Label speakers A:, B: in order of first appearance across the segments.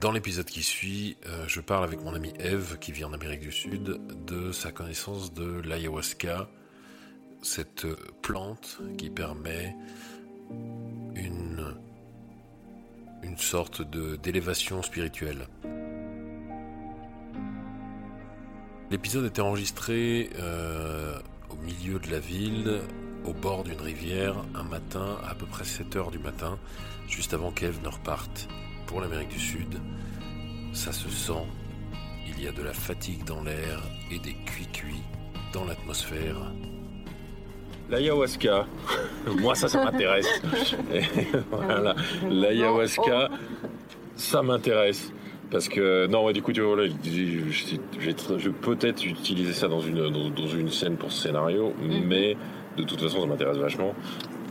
A: Dans l'épisode qui suit, euh, je parle avec mon ami Eve, qui vit en Amérique du Sud, de sa connaissance de l'ayahuasca, cette plante qui permet une, une sorte d'élévation spirituelle. L'épisode était enregistré euh, au milieu de la ville, au bord d'une rivière, un matin, à peu près 7 heures du matin, juste avant qu'Eve ne reparte pour l'Amérique du Sud. Ça se sent, il y a de la fatigue dans l'air et des cuits-cuits dans l'atmosphère.
B: L'ayahuasca, moi ça, ça m'intéresse. voilà, l'ayahuasca, ça m'intéresse. Parce que, non, du coup, tu vois, voilà, je, vais peut-être utiliser ça dans une, dans, une scène pour ce scénario, mhm. mais de toute façon, ça m'intéresse vachement.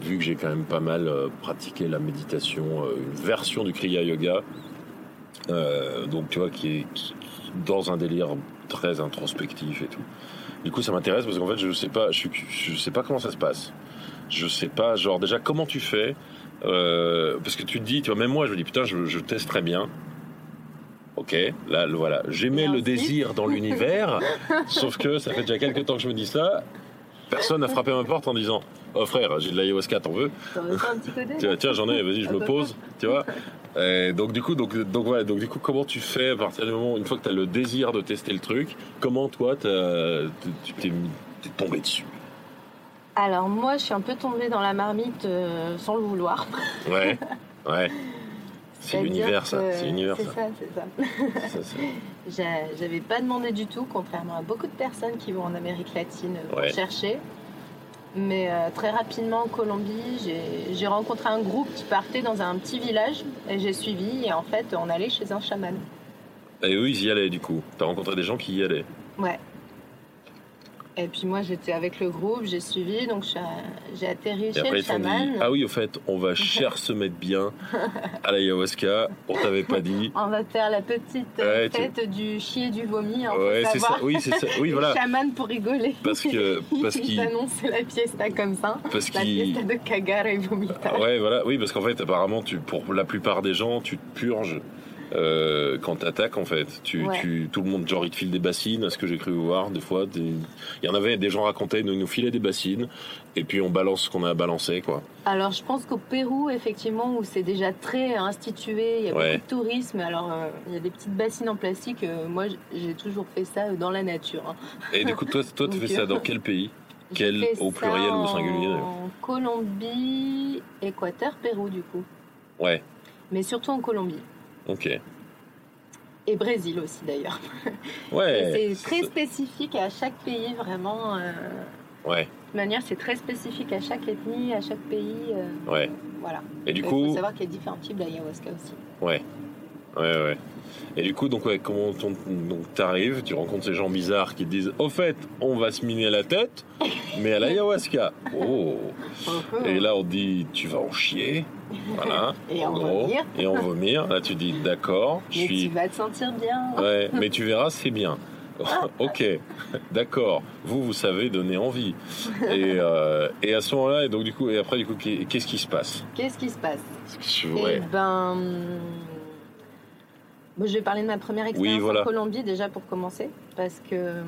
B: Vu que j'ai quand même pas mal euh, pratiqué la méditation, euh, une version du Kriya Yoga, euh, donc tu vois, qui est dans un délire très introspectif et tout. Du coup, ça m'intéresse parce qu'en fait, je sais pas, je, je sais pas comment ça se passe. Je sais pas, genre déjà comment tu fais, parce que tu te dis, tu vois, même moi, je me dis putain, je, je teste très bien. Ok, là, voilà. J'aimais le désir dans l'univers, sauf que ça fait déjà quelques temps que je me dis ça. Personne n'a frappé ma porte en disant Oh frère, j'ai de l'ayahuasca, t'en veux Tiens, tiens j'en ai, vas-y, je me pose, tu vois. donc du coup, donc, donc voilà, donc du coup, comment tu fais à partir du moment, une fois que tu as le désir de tester le truc, comment toi, tu t'es tombé dessus?
C: Alors moi, je suis un peu tombée dans la marmite euh, sans le vouloir.
B: Ouais, ouais. C'est l'univers, ça. C'est l'univers,
C: ça. C'est ça, c'est ça. J'avais pas demandé du tout, contrairement à beaucoup de personnes qui vont en Amérique latine pour chercher. Mais euh, très rapidement en Colombie, j'ai rencontré un groupe qui partait dans un petit village et j'ai suivi. Et en fait, on allait chez un chaman.
B: Et eux, ils y allaient du coup. T'as rencontré des gens qui y allaient.
C: Ouais. Et puis moi, j'étais avec le groupe, j'ai suivi, donc j'ai atterri chez le chaman.
B: ah oui, au fait, on va cher se mettre bien à l'ayahuasca. On t'avait pas dit.
C: On va faire la petite fête du chier du vomi. Hein,
B: ouais, c'est ça. Oui, c'est ça. Oui, voilà.
C: Le chaman pour rigoler.
B: Parce que parce
C: qu'il annonce la fiesta comme ça.
B: Parce
C: la fiesta de cagar et vomitage.
B: Ouais, voilà. Oui, parce qu'en fait, apparemment, tu, pour la plupart des gens, tu te purges euh, quand t'attaques en fait. Tu, tu, tout le monde genre il te file des bassines, ce que j'ai cru voir des fois. Il y en avait des gens racontaient, nous nous filaient des bassines et puis on balance ce qu'on a balancé quoi.
C: Alors je pense qu'au Pérou effectivement où c'est déjà très institué, il y a beaucoup de tourisme. Alors euh, il y a des petites bassines en plastique. Euh, moi j'ai toujours fait ça dans la nature. Hein.
B: Et du coup toi toi tu fais ça dans quel pays? quel au pluriel ou au singulier
C: En Colombie, Équateur, Pérou du coup.
B: Ouais.
C: Mais surtout en Colombie.
B: Ok.
C: Et Brésil aussi d'ailleurs.
B: Ouais.
C: C'est très spécifique à chaque pays vraiment. Euh,
B: ouais. De
C: toute manière, c'est très spécifique à chaque ethnie, à chaque pays.
B: Euh, ouais.
C: Voilà.
B: Et du coup.
C: Il faut savoir qu'il y a différents types d'ayahuasca aussi.
B: Ouais. Ouais, ouais. Et du coup, donc, ouais, comment t'arrives, tu rencontres ces gens bizarres qui te disent, au fait, on va se miner la tête, mais à l'ayahuasca. Oh. Et là, on dit, tu vas en chier. Voilà.
C: et en, gros. Vomir.
B: Et en vomir. Là, tu dis, d'accord.
C: Mais suis... tu vas te sentir bien.
B: Ouais, mais tu verras, c'est bien. ok, d'accord. Vous, vous savez donner envie. Et, euh, et à ce moment-là, et donc du coup, et après, du coup, qu'est-ce qui se passe?
C: Qu'est-ce qui se passe? Eh ben, je vais parler de ma première expérience en Colombie déjà pour commencer, parce que euh,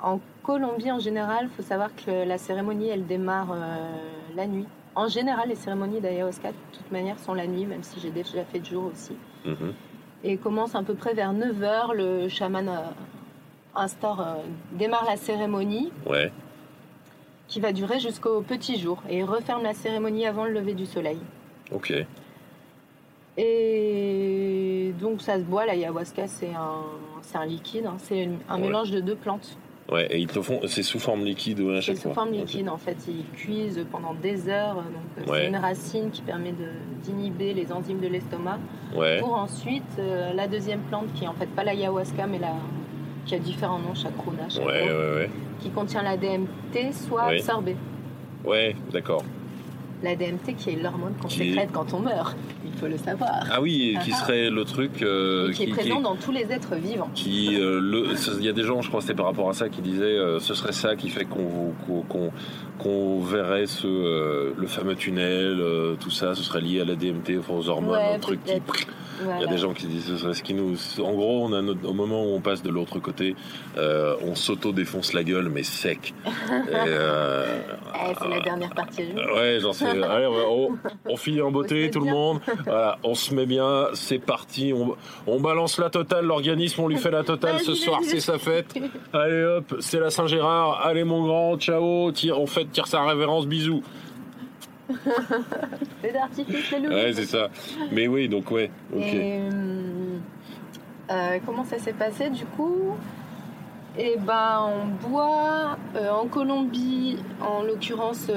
C: en Colombie en général, il faut savoir que la cérémonie elle démarre euh, la nuit. En général, les cérémonies d'ayahuasca, de toute manière, sont la nuit, même si j'ai déjà fait de jour aussi. Mhm. Et commence à peu près vers 9h, le chaman euh, instaure, démarre la cérémonie.
B: Ouais.
C: Qui va durer jusqu'au petit jour. Et referme la cérémonie avant le lever du soleil.
B: Ok.
C: Et donc ça se boit, l'ayahuasca c'est un, c'est un liquide, hein. c'est un mélange de deux plantes.
B: Ouais, et ils te font, c'est sous forme liquide ou à
C: chaque C'est sous forme liquide en fait, ils cuisent pendant des heures. Donc c'est une racine qui permet de, d'inhiber les enzymes de l'estomac. Pour ensuite euh, la deuxième plante qui est en fait pas l'ayahuasca mais la, qui a différents noms, chaque runa, chaque qui contient la DMT, soit absorbée.
B: Ouais, d'accord
C: la DMT qui est l'hormone qu'on sécrète quand on meurt. Il faut le savoir.
B: Ah oui, qui ah ah. serait le truc
C: euh, qui, est présent dans tous les êtres vivants.
B: Qui, euh, il y a des gens, je crois, c'était par rapport à ça, qui disaient euh, ce serait ça qui fait qu'on qu'on verrait ce le fameux tunnel, tout ça, ce serait lié à la DMT, aux hormones, un truc qui Il y a des gens qui disent ce qui nous. En gros, on a au moment où on passe de l'autre côté, euh, on s'auto-défonce la gueule, mais sec.
C: Euh, eh, c'est la dernière partie.
B: Ouais, j'en sais. Allez, on, finit en beauté, tout le monde. Voilà, on se met bien, c'est parti. On, balance la totale, l'organisme, on lui fait la totale ce soir, c'est sa fête. Allez hop, c'est la Saint-Gérard. Allez mon grand, ciao, tire, on fait, tire sa révérence, bisous.
C: c'est d'artifice, c'est
B: Ouais, c'est ça. Mais oui, donc ouais. ok.
C: Euh, euh, comment ça s'est passé du coup? Et eh ben, on boit euh, en Colombie, en l'occurrence.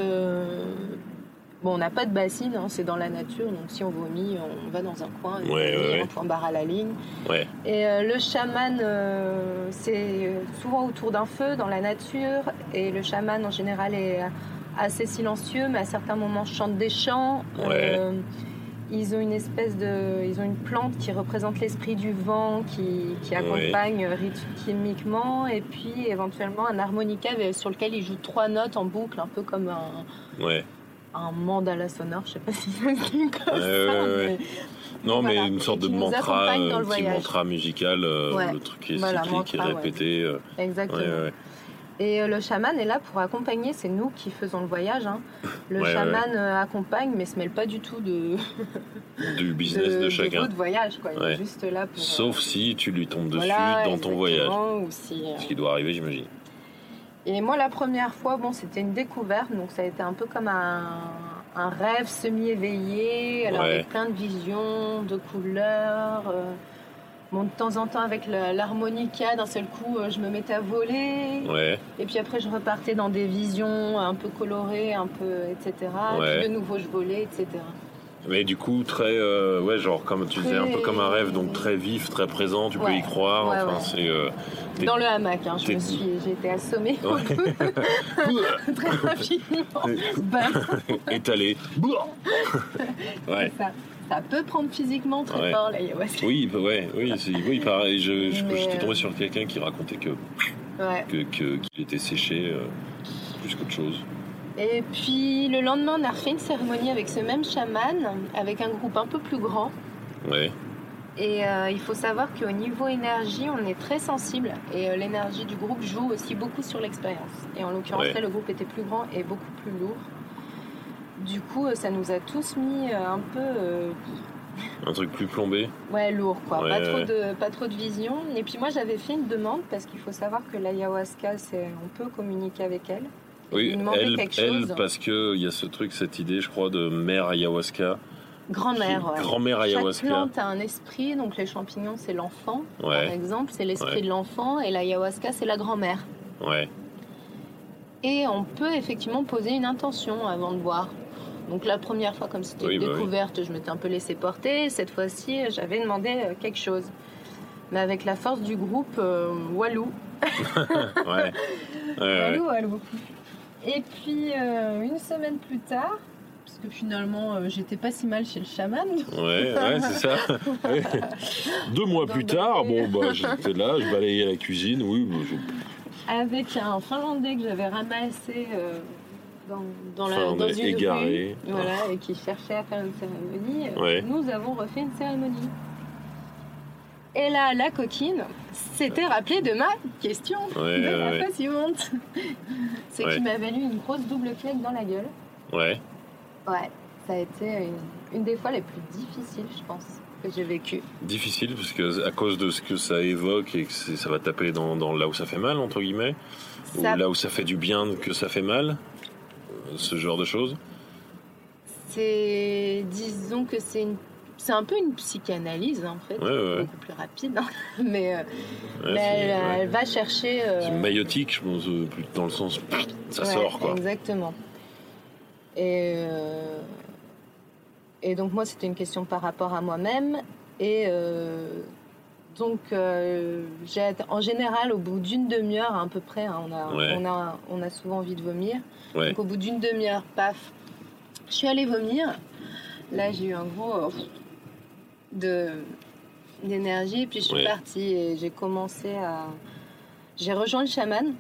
C: Bon, on n'a pas de bassine, hein, c'est dans la nature, donc si on vomit, on va dans un coin,
B: et ouais,
C: on barre à la ligne.
B: Ouais.
C: Et le chaman, c'est souvent autour d'un feu, dans la nature, et le chaman en général est assez silencieux, mais à certains moments chantent des chants.
B: Euh,
C: ils ont une espèce de, ils ont une plante qui représente l'esprit du vent, qui, qui accompagne rythmiquement, et puis éventuellement un harmonica sur lequel ils jouent trois notes en boucle, un peu comme un,
B: ouais.
C: un mandala sonore. Je sais pas si ça se dit comme ça.
B: non, mais une sorte de mantra, un petit mantra musical, euh, le truc qui est cyclique, répété. Euh,
C: Exactement. Et euh, le chaman est là pour accompagner, c'est nous qui faisons le voyage. Hein. Le chaman euh, accompagne, mais se mêle pas du tout de
B: du business de, chacun.
C: De voyage, quoi. Il est juste là pour.
B: Sauf
C: euh,
B: si tu lui tombes dessus dans ton voyage.
C: Ou si,
B: Ce qui doit arriver, j'imagine.
C: Et moi, la première fois, bon, c'était une découverte, donc ça a été un peu comme un, un rêve semi-éveillé, alors avec plein de visions, de couleurs de temps en temps avec l'harmonica, d'un seul coup, euh, je me mettais à voler. Et puis après, je repartais dans des visions un peu colorées, un peu, etc. Et puis de nouveau, je volais, etc.
B: Mais du coup, très, euh, ouais, genre comme tu disais, un peu comme un rêve, donc très vif, très présent, tu peux y croire. enfin, c'est. Euh,
C: dans le hamac, hein, je me suis, j'ai été assommée très rapidement.
B: Étalé. ouais.
C: Ça ça peut prendre physiquement très fort l'ayahuasca.
B: Oui, bah ouais, oui, oui, pareil. Je, j'étais tombé sur quelqu'un qui racontait que, qu'il était séché euh, plus qu'autre chose.
C: Et puis le lendemain, on a refait une cérémonie avec ce même chaman, avec un groupe un peu plus grand.
B: Ouais.
C: Et euh, il faut savoir qu'au niveau énergie, on est très sensible. Et euh, l'énergie du groupe joue aussi beaucoup sur l'expérience. Et en l'occurrence, là, le groupe était plus grand et beaucoup plus lourd. Du coup, ça nous a tous mis euh, un peu. Euh,
B: un truc plus plombé
C: Ouais, lourd, quoi. pas, trop de, pas trop de vision. Et puis moi, j'avais fait une demande parce qu'il faut savoir que l'ayahuasca, c'est, on peut communiquer avec elle.
B: Oui, elle, elle parce qu'il y a ce truc, cette idée, je crois, de mère ayahuasca.
C: Grand-mère, ouais.
B: Grand-mère ayahuasca.
C: Chaque plante a un esprit, donc les champignons, c'est l'enfant, par exemple, c'est l'esprit de l'enfant, et l'ayahuasca, c'est la grand-mère.
B: Ouais.
C: Et on peut effectivement poser une intention avant de boire. Donc la première fois, comme c'était une bah découverte, je m'étais un peu laissé porter. Cette fois-ci, j'avais demandé euh, quelque chose. Mais avec la force du groupe, euh, Walou.
B: ouais.
C: Walou, Walou. Et puis, euh, une semaine plus tard, parce que finalement, j'étais pas si mal chez le chaman.
B: Ouais, ouais c'est ça. Deux mois plus tard, bon, bah, j'étais là, je balayais la cuisine, oui.
C: Avec un Finlandais que j'avais ramassé dans, dans, la,
B: dans une égaré.
C: voilà, et qui cherchait à faire une cérémonie, euh, nous avons refait une cérémonie. Et là, la coquine s'était rappelée de ma question
B: ouais,
C: de la fois suivante. Ce qui m'a valu une grosse double claque dans la gueule.
B: Ouais.
C: Ouais, ça a été une, des fois les plus difficiles, je pense, que j'ai vécues.
B: Difficile, parce que à cause de ce que ça évoque et que ça va taper dans, dans, là où ça fait mal, entre guillemets, ou là où ça fait du bien que ça fait mal ce genre de choses
C: C'est, disons que c'est une c'est un peu une psychanalyse en fait, beaucoup plus rapide, hein. mais, euh, elle, va chercher.
B: Euh, c'est maïotique, je pense, euh, dans le sens ça sort quoi.
C: Exactement. Et, et donc moi c'était une question par rapport à moi-même et donc en général au bout d'une demi-heure à peu près, hein, on, a, on, a, on a souvent envie de vomir. Donc au bout d'une demi-heure, paf, je suis allée vomir. Là, j'ai eu un gros euh, de d'énergie, puis je suis partie et j'ai commencé à. J'ai rejoint le chaman.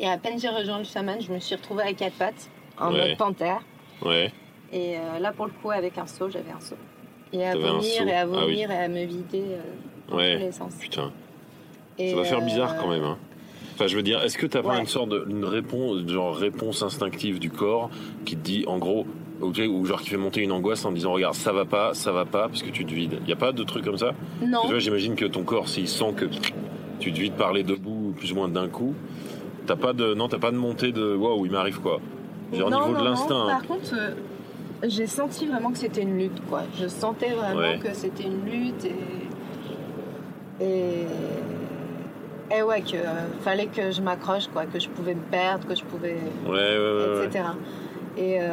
C: Et à peine j'ai rejoint le chaman, je me suis retrouvée à quatre pattes, en mode panthère.
B: Ouais.
C: Et euh, là, pour le coup, avec un saut, j'avais un saut. Et à vomir, et à ah vomir, et à me vider euh,
B: ouais. les. Putain. ça va faire bizarre quand même. Hein. Enfin, je veux dire, est-ce que tu as pas une sorte de une réponse, genre réponse instinctive du corps qui te dit, en gros, ok, ou genre qui fait monter une angoisse en disant, regarde, ça va pas, ça va pas, parce que tu te vides. Y a pas de truc comme ça?
C: Non.
B: J'imagine que ton corps, s'il sent que tu te vides parler debout plus ou moins d'un coup, t'as pas de, non, t'as pas de montée de, waouh, il m'arrive quoi. Genre au niveau de l'instinct.
C: Par contre. Euh, j'ai senti vraiment que c'était une lutte, quoi. Je sentais vraiment que c'était une lutte et. Et. Et ouais, qu'il fallait que je m'accroche, quoi, que je pouvais me perdre, que je pouvais.
B: Ouais, ouais,
C: etc. Et, euh,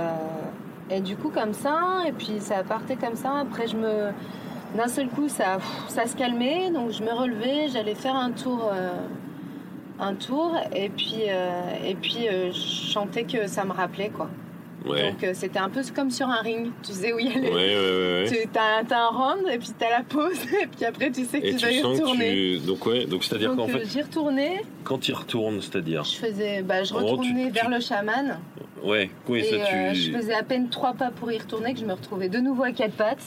C: et du coup, comme ça, et puis ça partait comme ça. Après, je me. D'un seul coup, ça, ça se calmait, donc je me relevais, j'allais faire un tour. Euh, un tour, et puis, euh, et puis je chantais que ça me rappelait, quoi. Donc euh, c'était un peu comme sur un ring, tu sais où il y a les...
B: Ouais,
C: tu as, un round et puis tu as la pause et puis après tu sais que tu vas y retourner.
B: Donc ouais, donc c'est-à-dire qu'en fait... Euh,
C: j'y retournais.
B: Quand tu retournes, c'est-à-dire
C: Je faisais... Bah, je retournais vers le chaman.
B: Ouais, oui, et, ça tu...
C: Euh, je faisais à peine trois pas pour y retourner que je me retrouvais de nouveau à quatre pattes.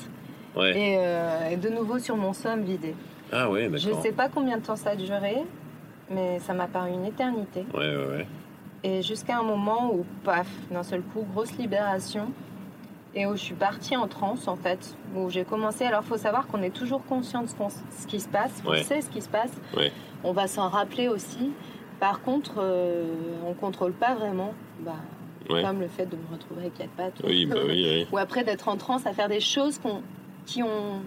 C: Et, et, de nouveau sur mon somme vidé.
B: Ah ouais, d'accord.
C: Je sais pas combien de temps ça a duré, mais ça m'a paru une éternité.
B: Ouais, ouais, ouais.
C: Et jusqu'à un moment où, paf, d'un seul coup, grosse libération. Et où je suis partie en transe, en fait. Où j'ai commencé. Alors, il faut savoir qu'on est toujours conscient de ce, qui se passe. On sait ce qui se passe. On va s'en rappeler aussi. Par contre, euh, on contrôle pas vraiment. Bah, Comme le fait de me retrouver avec quatre pattes.
B: Oui, bah oui,
C: ou après d'être en transe à faire des choses qui ont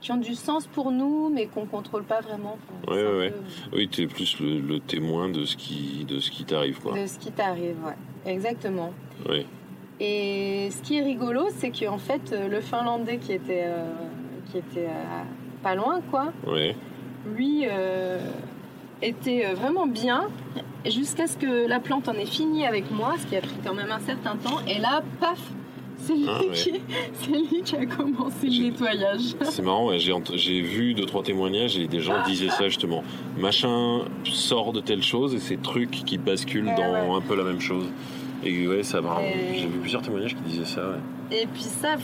C: qui ont du sens pour nous, mais qu'on contrôle pas vraiment.
B: Oui, ouais, ouais. Oui, tu es plus le, témoin de ce qui, de ce qui t'arrive, quoi.
C: De ce qui t'arrive, ouais. Exactement.
B: Oui.
C: Et ce qui est rigolo, c'est qu'en fait, le Finlandais qui était, euh, qui était euh, pas loin, quoi. Lui euh, était vraiment bien jusqu'à ce que la plante en ait fini avec moi, ce qui a pris quand même un certain temps. Et là, paf, c'est lui, ah, lui, qui a commencé le nettoyage.
B: C'est marrant, j'ai vu deux, trois témoignages et des gens disaient ça justement. Machin sort de telle chose et c'est truc qui bascule dans un peu la même chose. Et ouais, ça marrant. J'ai vu plusieurs témoignages qui disaient ça.
C: Et puis ça,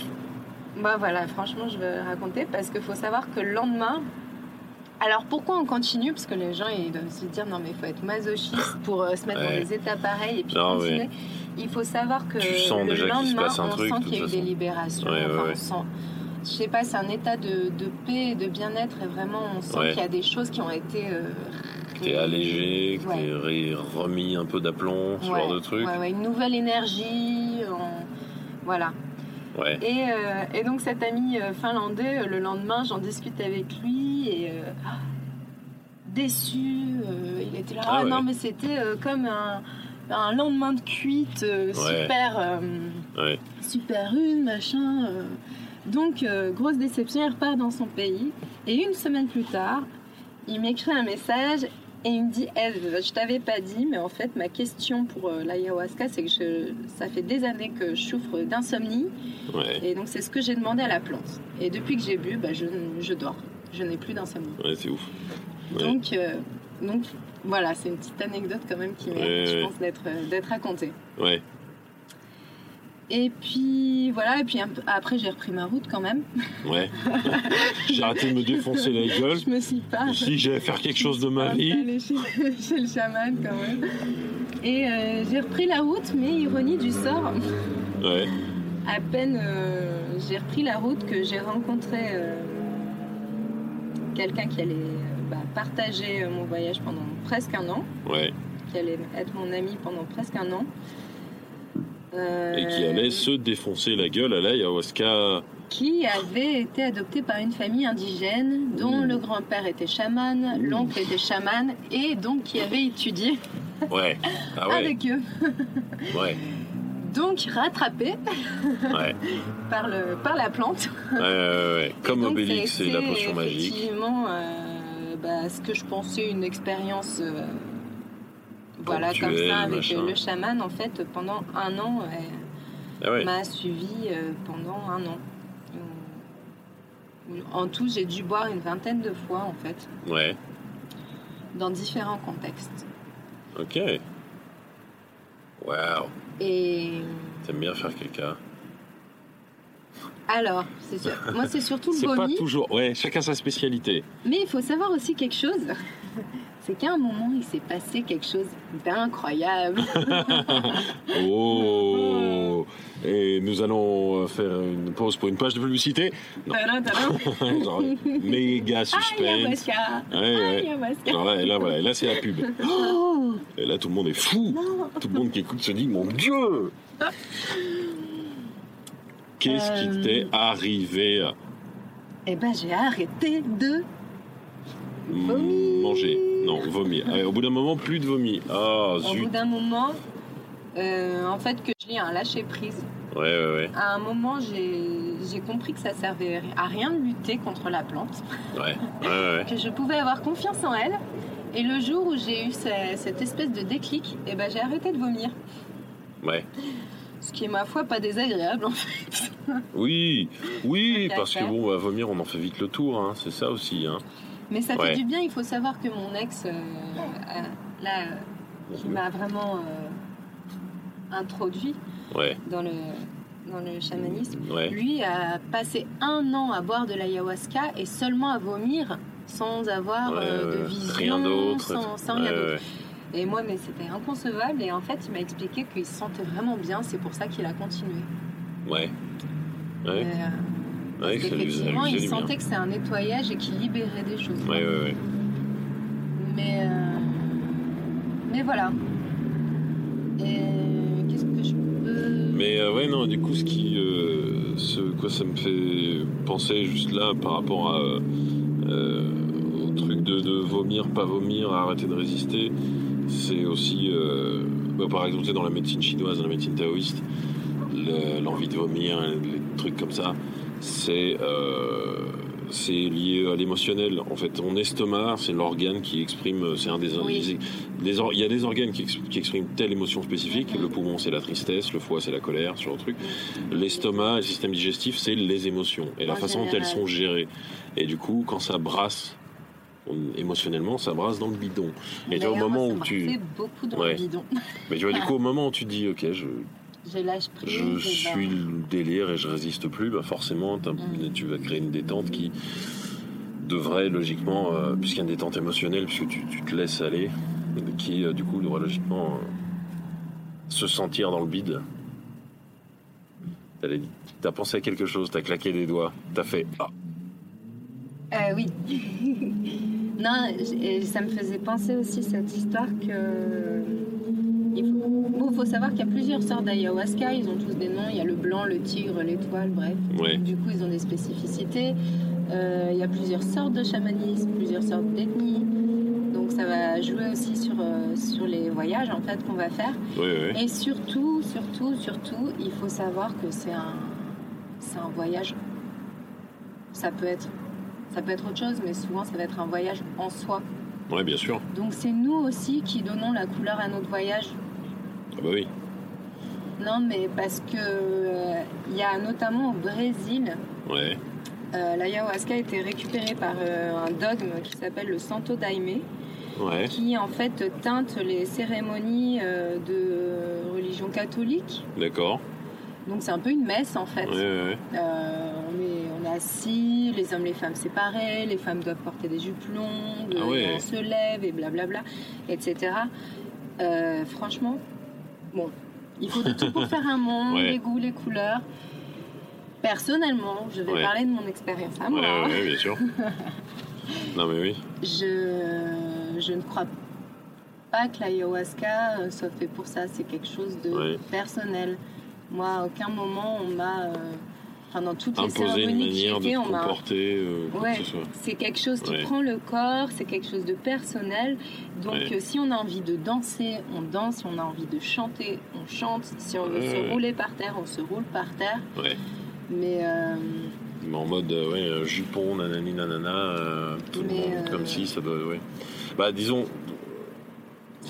C: bah voilà, franchement, je vais raconter parce qu'il faut savoir que le lendemain, alors pourquoi on continue? Parce que les gens ils doivent se dire non mais il faut être masochiste pour euh, se mettre dans des états pareils et puis continuer il faut savoir que le lendemain, on sent qu'il y a eu des libérations. enfin, on sent, je sais pas, c'est un état de, paix et de bien-être et vraiment on sent qu'il y a des choses qui ont été euh,
B: t'es allégé, que t'es remis un peu d'aplomb, ce genre de truc.
C: une nouvelle énergie, voilà. Et, euh, et, donc cet ami euh, finlandais, euh, le lendemain, j'en discute avec lui et ah, déçu, il était là, ah, ah non mais c'était comme un un lendemain de cuite euh, super euh, super une machin euh. donc grosse déception il repart dans son pays. Et une semaine plus tard il m'écrit un message et il me dit Eve je t'avais pas dit mais en fait ma question pour l'ayahuasca c'est que je, ça fait des années que je souffre d'insomnie. Et donc c'est ce que j'ai demandé à la plante. Et depuis que j'ai bu bah, je, je dors. Je n'ai plus d'insomnie.
B: Ouais c'est ouf.
C: Donc donc voilà, c'est une petite anecdote quand même qui mérite, je pense, d'être, euh, d'être racontée.
B: Ouais.
C: Et puis voilà, et puis après j'ai repris ma route quand même.
B: Ouais. j'ai arrêté de me défoncer la gueule.
C: Je me suis pas.
B: Si j'allais faire quelque chose de ma vie.
C: Chez, chez le chaman quand même. Et euh, j'ai repris la route, mais ironie du sort.
B: Ouais.
C: À peine euh, j'ai repris la route que j'ai rencontré quelqu'un qui allait bah, partager mon voyage pendant presque un an.
B: Ouais.
C: Qui allait être mon ami pendant presque un an.
B: Et qui allait se défoncer la gueule à l'ayahuasca.
C: Qui avait été adopté par une famille indigène dont le grand-père était chaman, l'oncle était chaman et donc qui avait étudié
B: ouais. Ah
C: avec eux.
B: ouais.
C: Donc rattrapé
B: ouais.
C: par, le, par la plante.
B: Ouais, ouais, Comme Obélix et la potion magique.
C: Effectivement, euh, bah, ce que je pensais une expérience euh, voilà comme ça avec le chaman en fait pendant un an ah m'a suivi euh, pendant un an. En tout j'ai dû boire une vingtaine de fois en fait.
B: Ouais.
C: Dans différents contextes.
B: Ok. Wow
C: et
B: t'aimes bien faire quelqu'un
C: Alors, c'est sûr. Moi, c'est surtout le
B: C'est
C: vomi.
B: pas toujours. Ouais, chacun sa spécialité.
C: Mais il faut savoir aussi quelque chose. C'est qu'à un moment, il s'est passé quelque chose d'incroyable.
B: Oh Et nous allons faire une pause pour une page de publicité. Genre, méga suspense. Ouais, ouais. Genre là, et là, voilà, et là c'est la pub.
C: Oh
B: Et là, tout le monde est fou. Tout le monde qui écoute se dit Mon Dieu Qu'est-ce qui
C: Euh.
B: t'est arrivé
C: Eh ben, j'ai arrêté de.
B: Mm, Manger. Non, vomir. Ah, au bout d'un moment, plus de vomi. Ah,
C: Au bout
B: zut.
C: d'un moment, euh, en fait, que j'ai un lâcher prise.
B: Ouais, ouais, ouais.
C: À un moment, j'ai compris que ça servait à rien de lutter contre la plante,
B: Ouais, ouais, ouais.
C: que je pouvais avoir confiance en elle. Et le jour où j'ai eu ce- cette espèce de déclic, eh ben, j'ai arrêté de vomir.
B: ouais.
C: Ce qui est, ma foi, pas désagréable, en fait.
B: Oui, oui, parce que bon, à vomir, on en fait vite le tour, hein, c'est ça aussi. Hein.
C: Mais ça
B: Ouais.
C: fait du bien. Il faut savoir que mon ex, euh, là, euh, qui m'a vraiment euh, introduit
B: Ouais,
C: dans le, dans le chamanisme,
B: ouais.
C: lui a passé un an à boire de l'ayahuasca et seulement à vomir sans avoir de vision,
B: Rien d'autre.
C: sans, rien d'autre. Et moi, mais c'était inconcevable. Et en fait, il m'a expliqué qu'il se sentait vraiment bien. C'est pour ça qu'il a continué.
B: Ouais. Ouais,
C: Euh,
B: ouais, ça ça faisait
C: il
B: bien.
C: sentait que c'était un nettoyage et qu'il libérait des choses.
B: Ouais, ouais, ouais.
C: Mais, euh, mais voilà. Et qu'est-ce que je peux.
B: Mais euh, ouais, non, du coup, ce qui. euh, ce quoi ça me fait penser juste là par rapport à. euh, au truc de, de vomir, pas vomir, arrêter de résister, c'est aussi. euh, bah, par exemple, dans la médecine chinoise, dans la médecine taoïste, le- l'envie de vomir, les trucs comme ça, c'est. euh, c'est lié à l'émotionnel. En fait, ton estomac, c'est l'organe qui exprime, c'est un des,
C: Oui.
B: or- il y a des organes qui, ex- qui expriment telle émotion spécifique. Le poumon, c'est la tristesse. Le foie, c'est la colère, sur le truc. L'estomac, le système digestif, c'est les émotions et la
C: En
B: façon dont elles sont gérées. Et du coup, quand ça brasse émotionnellement, ça brasse dans le bidon. Et tu vois, au moment où tu,
C: beaucoup dans
B: Ouais.
C: le bidon.
B: mais tu vois, du coup, au moment où tu dis, ok, je,
C: Je lâche prise.
B: je
C: et ben,
B: suis le délire et je résiste plus, bah forcément,
C: Mm.
B: tu vas créer une détente qui devrait logiquement, euh, puisqu'il y a une détente émotionnelle, puisque tu, tu te laisses aller, qui euh, du coup devrait logiquement euh, se sentir dans le bide. T'as pensé à quelque chose, t'as claqué des doigts, t'as fait ah,
C: Euh, oui. non, et ça me faisait penser aussi cette histoire que. Il faut, bon, faut savoir qu'il y a plusieurs sortes d'ayahuasca, ils ont tous des noms. Il y a le blanc, le tigre, l'étoile, bref.
B: ouais,
C: Du coup, ils ont des spécificités. Euh, il y a plusieurs sortes de chamanisme, plusieurs sortes d'ethnies. Donc, ça va jouer aussi sur, euh, sur les voyages en fait qu'on va faire. Et surtout, surtout, surtout, il faut savoir que c'est un, c'est un voyage. Ça peut être, ça peut être autre chose, mais souvent ça va être un voyage en soi.
B: ouais, bien sûr.
C: Donc c'est nous aussi qui donnons la couleur à notre voyage.
B: Ah bah oui,
C: Non, mais parce que euh, il y a notamment au Brésil,
B: ouais,
C: euh, l'ayahuasca a été récupéré par euh, un dogme qui s'appelle le Santo Daime,
B: ouais,
C: qui en fait teinte les cérémonies euh, de religion catholique.
B: d'accord,
C: Donc c'est un peu une messe en fait.
B: ouais, ouais,
C: assis, les hommes, les femmes séparés, les femmes doivent porter des jupes longues,
B: Ah ouais.
C: on se lève et blablabla, etc. Euh, franchement, bon, il faut de tout pour faire un monde,
B: Ouais.
C: les goûts, les couleurs. Personnellement, je vais
B: Ouais.
C: parler de mon expérience à moi.
B: ouais, bien sûr. non mais oui,
C: Je, je ne crois pas que l'ayahuasca euh, soit fait pour ça. C'est quelque chose de
B: Ouais.
C: personnel. Moi, à aucun moment, on m'a. euh, Enfin, dans toutes les
B: imposer une
C: cérémonies j'ai
B: manière de
C: m'a.
B: comporter, euh,
C: Ouais,
B: que ce soit.
C: c'est quelque chose qui
B: Ouais.
C: prend le corps, c'est quelque chose de personnel. Donc,
B: Ouais.
C: euh, si on a envie de danser, on danse. Si on a envie de chanter, on chante. Si on veut se rouler par terre, on se roule par terre. Mais euh,
B: Mais en mode euh, euh, jupon, nanani, nanana, tout le monde comme si ça doit. Bah disons,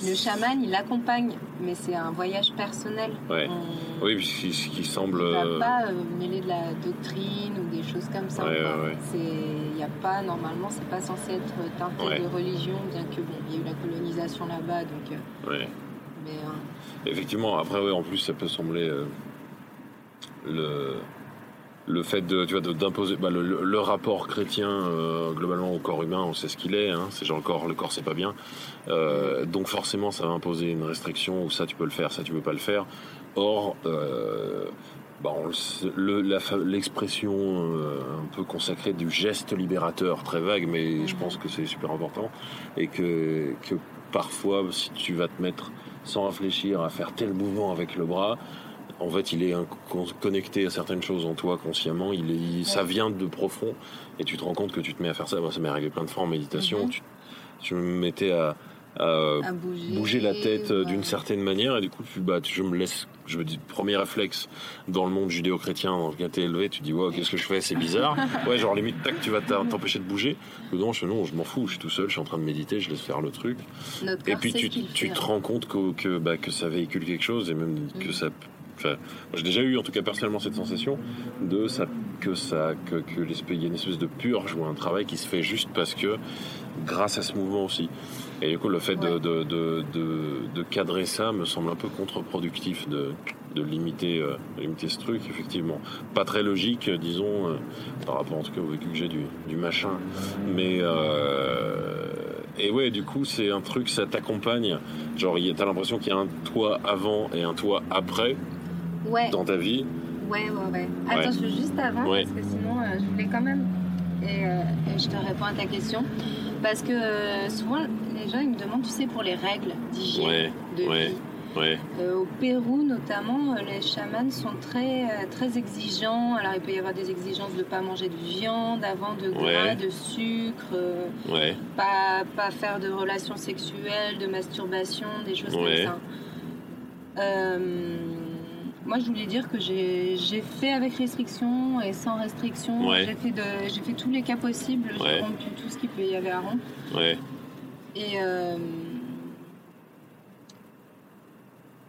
C: le chaman, il accompagne, mais c'est un voyage personnel.
B: Ouais.
C: On-
B: oui, puis ce qui, semble.
C: Il va
B: euh,
C: pas euh, mêler de la doctrine ou des choses comme ça.
B: Ouais, ouais.
C: C'est, il y a pas normalement, c'est pas censé être teinté de religion, bien que bon, il y a eu la colonisation là-bas, donc. euh, mais euh,
B: Effectivement, après, en plus, ça peut sembler euh, le le fait de, tu vois, d'imposer bah, le, rapport chrétien euh, globalement au corps humain, on sait ce qu'il est. Hein, c'est genre le corps, le corps c'est pas bien. Euh, donc forcément, ça va imposer une restriction où ça tu peux le faire, ça tu peux pas le faire. Or, euh, bah, l'expression un peu consacrée du geste libérateur, très vague, mais je pense que c'est super important et que, que parfois, si tu vas te mettre sans réfléchir à faire tel mouvement avec le bras, en fait, il est connecté à certaines choses en toi consciemment. Il est, ça vient de profond, et tu te rends compte que tu te mets à faire ça. Moi, ça m'est arrivé plein de fois en méditation. Mm-hmm. tu, me mettais à, bouger, la tête euh, d'une certaine manière, et du coup, tu, bah, je me laisse. Je me dis, premier réflexe dans le monde judéo-chrétien dans lequel t'es élevé, tu dis, wow, qu'est-ce que je fais, c'est bizarre. ouais, genre limite, tac, tu vas t'empêcher de bouger. Non, je, non, je m'en fous, je suis tout seul, je suis en train de méditer, je laisse faire le truc. et puis tu, tu te rends compte que, que, bah, que ça véhicule quelque chose et même que mm. Ça j'ai déjà eu, en tout cas personnellement, cette sensation de ça, que ça, que, que il y a une espèce de purge ou un travail qui se fait juste parce que, grâce à ce mouvement aussi. Et du coup, le fait de, de, de, de, cadrer ça me semble un peu contre-productif de, de limiter, euh, limiter ce truc, effectivement. Pas très logique, disons, euh, par rapport en tout cas au vécu que j'ai du, du machin. Mais. Euh, et ouais, du coup, c'est un truc, ça t'accompagne. Genre, t'as l'impression qu'il y a un toit avant et un toit après dans ta vie
C: Ouais, ouais, ouais. Attends, je veux juste avant, parce que sinon, euh, je voulais quand même. Euh, et, je te réponds à ta question. Parce que euh, souvent, les gens, ils me demandent, tu sais, pour les règles d'hygiène, de vie. Ouais. au Pérou, notamment, les chamans sont très, très exigeants. Alors, il peut y avoir des exigences de ne pas manger de viande avant, de gras, de sucre, pas, pas faire de relations sexuelles, de masturbation, des choses comme ça. Moi, je voulais dire que j'ai fait avec restriction et sans restriction. J'ai fait, fait tous les cas possibles. J'ai rompu tout ce qu'il peut y avoir à rompre. Et, euh,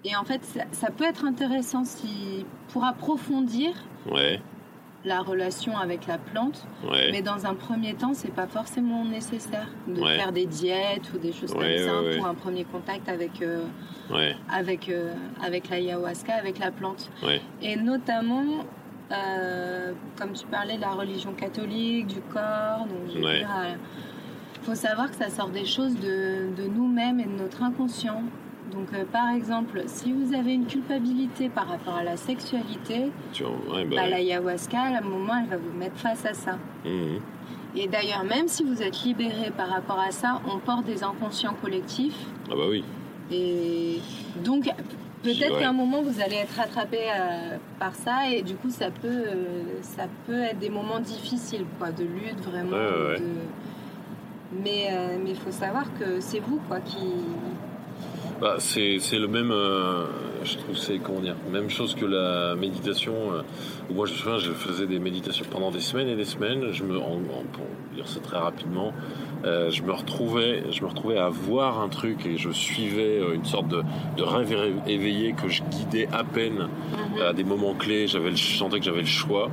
C: et en fait, ça, peut être intéressant si, pour approfondir la relation avec la plante. Mais dans un premier temps, c'est pas forcément nécessaire de faire des diètes ou des choses comme ça pour un premier contact avec. Euh, avec, euh, avec l'ayahuasca, avec la plante. Et notamment, euh, comme tu parlais de la religion catholique, du corps, donc il euh, faut savoir que ça sort des choses de, de nous-mêmes et de notre inconscient. Donc, par exemple, si vous avez une culpabilité par rapport à la sexualité, bah, bah, l'ayahuasca, à un moment, elle va vous mettre face à ça. Mmh. Et d'ailleurs, même si vous êtes libéré par rapport à ça, on porte des inconscients collectifs.
B: Ah bah oui.
C: Et donc, peut-être qu'à un moment, vous allez être rattrapé euh, par ça et du coup, ça peut, euh, ça peut être des moments difficiles, quoi, de lutte vraiment. Mais euh, il faut savoir que c'est vous, quoi, qui.
B: Bah, c'est le même, je trouve, c'est comment dire, même chose que la méditation. moi, je me souviens, je faisais des méditations pendant des semaines et des semaines. Je me, en, pour dire ça très rapidement, euh, je me retrouvais, je me retrouvais à voir un truc et je suivais euh, une sorte de, de rêve éveillé que je guidais à peine mhm. à des moments clés. J'avais, je sentais que j'avais le choix.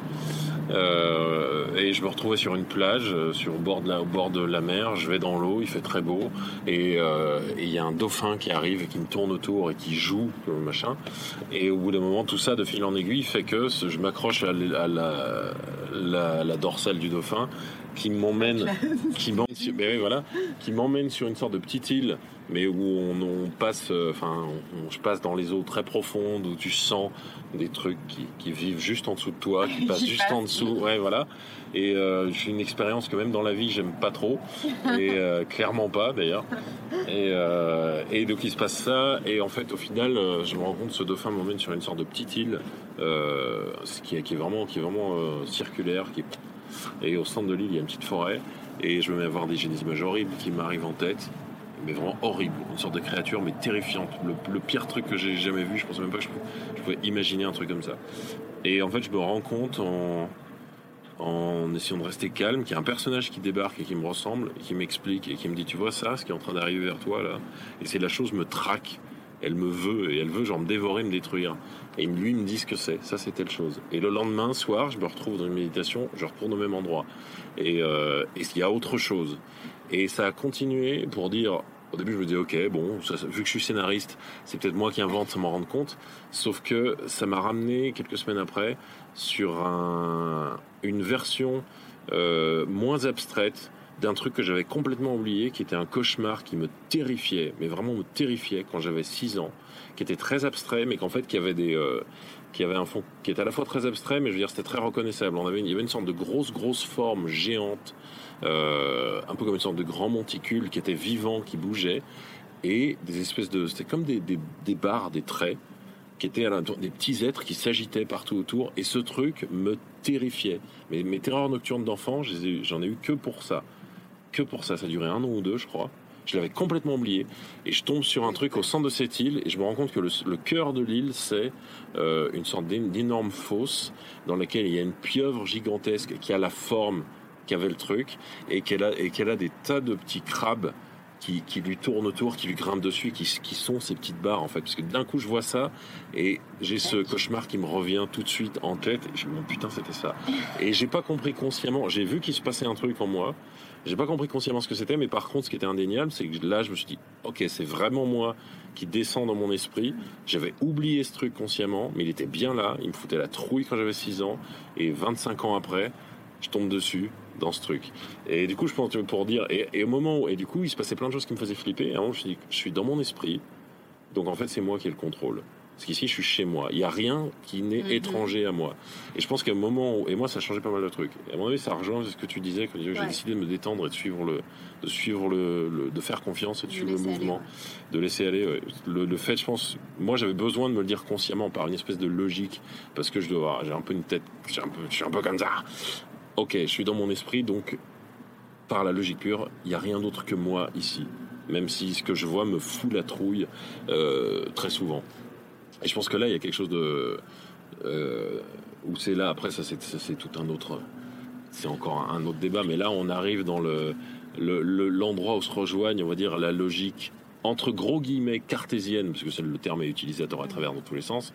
B: Euh, et je me retrouvais sur une plage, sur au bord de la, au bord de la mer. Je vais dans l'eau, il fait très beau, et il y a un dauphin qui arrive et qui me tourne autour et qui joue, machin. Et au bout d'un moment, tout ça, de fil en aiguille, fait que je m'accroche à, la, la, la, dorsale du dauphin qui m'emmène, qui m'emmène, sur, ben voilà, qui m'emmène sur une sorte de petite île, mais où on, passe, euh, enfin, on, je passe dans les eaux très profondes où tu sens des trucs qui, vivent juste en dessous de toi, qui passent juste en dessous, ouais, voilà. Et euh, j'ai une expérience que même dans la vie j'aime pas trop, et euh, clairement pas d'ailleurs. Et, et, donc il se passe ça, et en fait au final je me rends compte ce dauphin m'emmène sur une sorte de petite île, qui, qui, est vraiment, qui est vraiment circulaire, qui et au centre de l'île, il y a une petite forêt. Et je me mets à voir des génismes horribles qui m'arrivent en tête. Mais vraiment horrible. Une sorte de créature, mais terrifiante. Le, pire truc que j'ai jamais vu. Je pensais même pas que je, pouvais imaginer un truc comme ça. Et en fait, je me rends compte en, essayant de rester calme, qu'il y a un personnage qui débarque et qui me ressemble, qui m'explique et qui me dit Tu vois ça, ce qui est en train d'arriver vers toi là Et c'est la chose me traque. Elle me veut et elle veut genre me dévorer, me détruire. Et lui me dit ce que c'est. Ça, c'est telle chose. Et le lendemain soir, je me retrouve dans une méditation, je retourne au même endroit. Et, euh, il y a autre chose. Et ça a continué pour dire, au début, je me disais, ok, bon, vu que je suis scénariste, c'est peut-être moi qui invente sans m'en rendre compte. Sauf que ça m'a ramené quelques semaines après sur une version euh, moins abstraite d'un truc que j'avais complètement oublié, qui était un cauchemar qui me terrifiait, mais vraiment me terrifiait quand j'avais 6 ans, qui était très abstrait, mais qu'en fait, qui avait des, euh, qui avait un fond qui était à la fois très abstrait, mais je veux dire, c'était très reconnaissable. On avait il y avait une sorte de grosse, grosse forme géante euh, un peu comme une sorte de grand monticule qui était vivant, qui bougeait, et des espèces de, c'était comme des, des, barres, des traits, qui étaient à des petits êtres qui s'agitaient partout autour, et ce truc me terrifiait. Mais mes terreurs nocturnes d'enfant, j'en ai eu que pour ça, que pour ça. Ça a duré un an ou deux, je crois. Je l'avais complètement oublié. Et je tombe sur un truc au centre de cette île et je me rends compte que le, cœur de l'île, c'est euh, une sorte d'énorme fosse dans laquelle il y a une pieuvre gigantesque qui a la forme qui avait le truc et qu'elle a, a des tas de petits crabes qui, lui tournent autour, qui lui grimpent dessus, qui, qui sont ces petites barres en fait. Parce que d'un coup je vois ça et j'ai ce cauchemar qui me revient tout de suite en tête. Et je me dis putain c'était ça. Et j'ai pas compris consciemment. J'ai vu qu'il se passait un truc en moi. J'ai pas compris consciemment ce que c'était, mais par contre ce qui était indéniable, c'est que là je me suis dit ok c'est vraiment moi qui descend dans mon esprit. J'avais oublié ce truc consciemment, mais il était bien là. Il me foutait la trouille quand j'avais 6 ans et 25 ans après je tombe dessus dans ce truc. Et du coup, je pense pour dire, et, au moment où, et du coup, il se passait plein de choses qui me faisaient flipper. Et un moment, je me suis dit, je suis dans mon esprit, donc en fait, c'est moi qui ai le contrôle. Parce qu'ici, je suis chez moi. Il n'y a rien qui n'est mhm. étranger à moi. Et je pense qu'à un moment où, et moi, ça a changé pas mal de trucs. Et à mon avis, ça rejoint ce que tu disais, que j'ai décidé de me détendre et de suivre le, de suivre le, de faire confiance et de, suivre le mouvement, de laisser aller. Le, le, fait, je pense, moi, j'avais besoin de me le dire consciemment par une espèce de logique, parce que je dois, j'ai un peu une tête, un peu, je suis un peu comme ça ok, je suis dans mon esprit, donc par la logique pure, il n'y a rien d'autre que moi ici. Même si ce que je vois me fout la trouille euh, très souvent. Et je pense que là, il y a quelque chose de... Euh, où c'est là, après, ça c'est tout un autre... C'est encore un autre débat, mais là, on arrive dans le l'endroit où se rejoignent, on va dire, la logique entre gros guillemets cartésienne, parce que le terme est utilisé à travers dans tous les sens,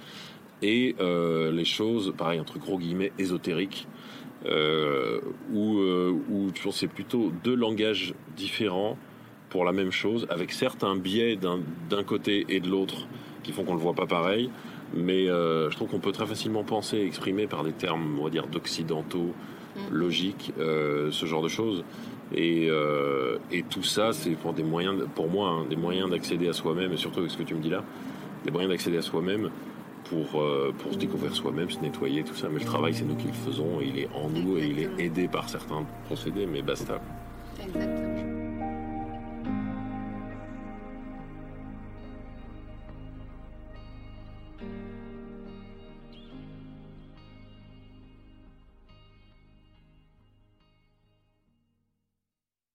B: et euh, les choses, pareil, entre gros guillemets ésotériques, euh, où, c'est plutôt deux langages différents pour la même chose, avec certains biais d'un côté et de l'autre qui font qu'on le voit pas pareil. Mais euh, je trouve qu'on peut très facilement penser exprimer par des termes, on va dire, d'occidentaux, mm. logiques, euh, ce genre de choses. Et, euh, et tout ça, c'est pour des moyens, pour moi, hein, des moyens d'accéder à soi-même, et surtout avec ce que tu me dis là, des moyens d'accéder à soi-même pour, pour se découvrir soi-même, se nettoyer, tout ça. Mais le travail, c'est nous qui le faisons, il est en nous et il est aidé par certains procédés, mais basta. Exactement.